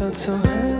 felt so high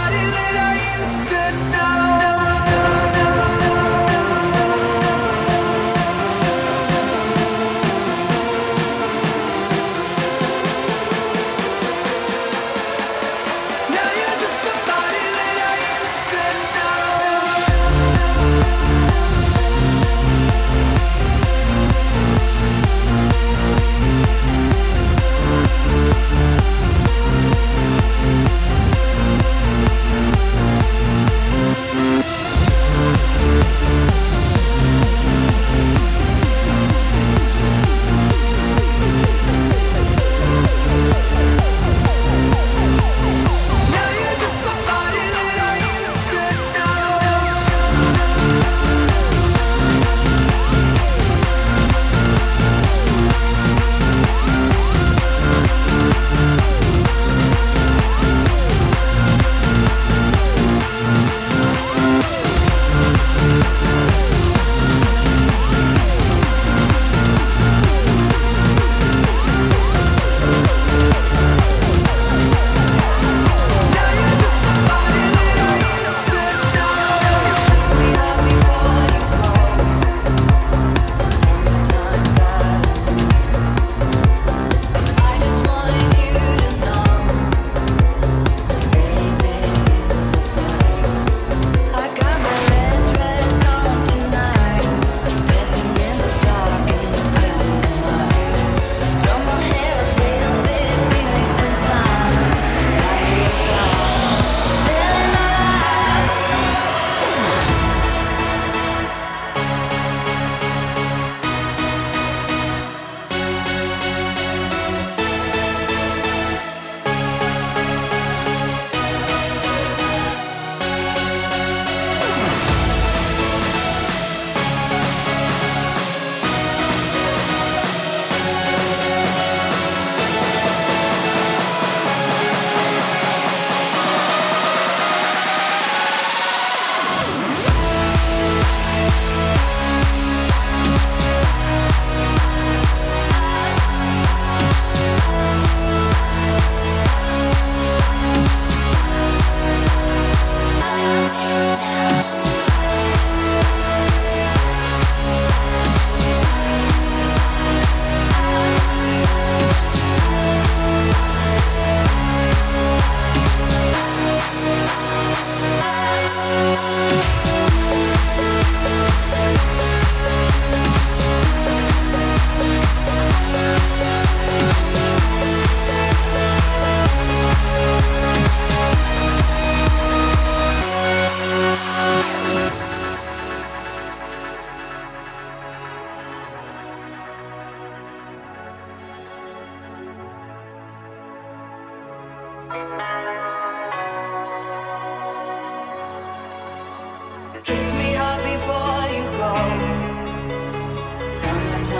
did I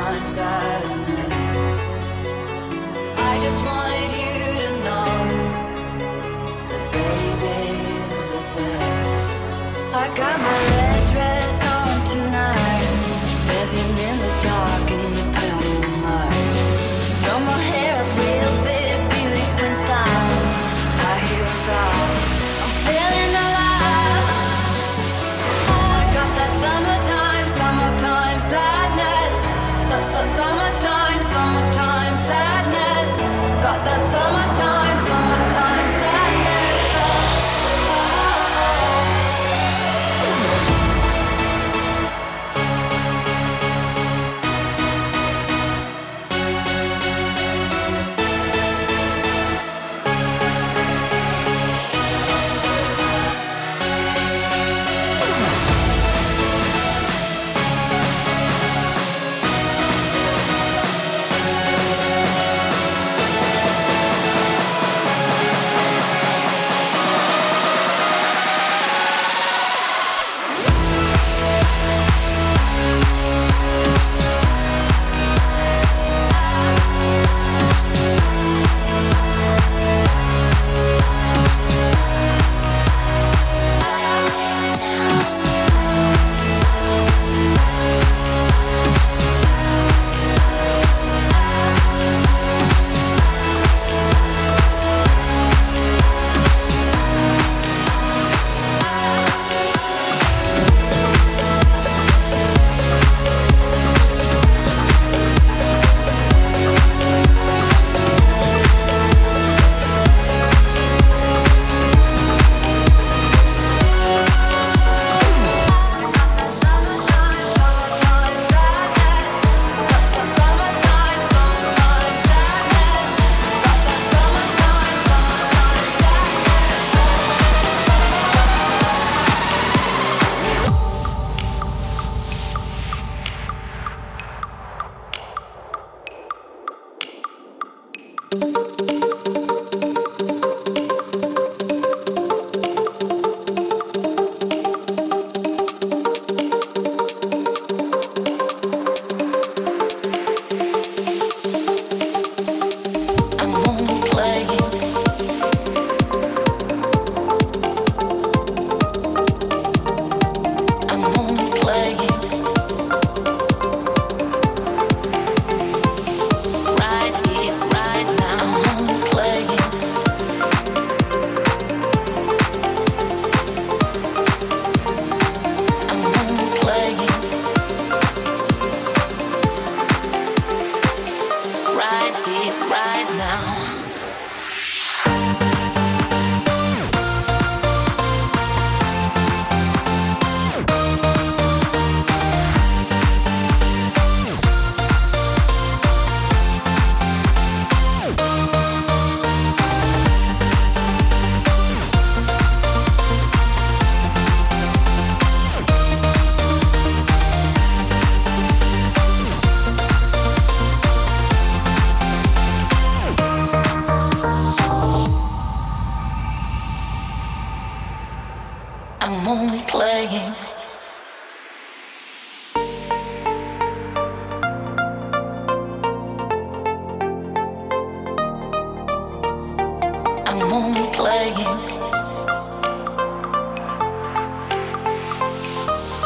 I miss. I just wanted you to know that baby. I got my.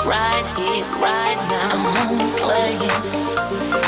right here, right now. I'm only playing.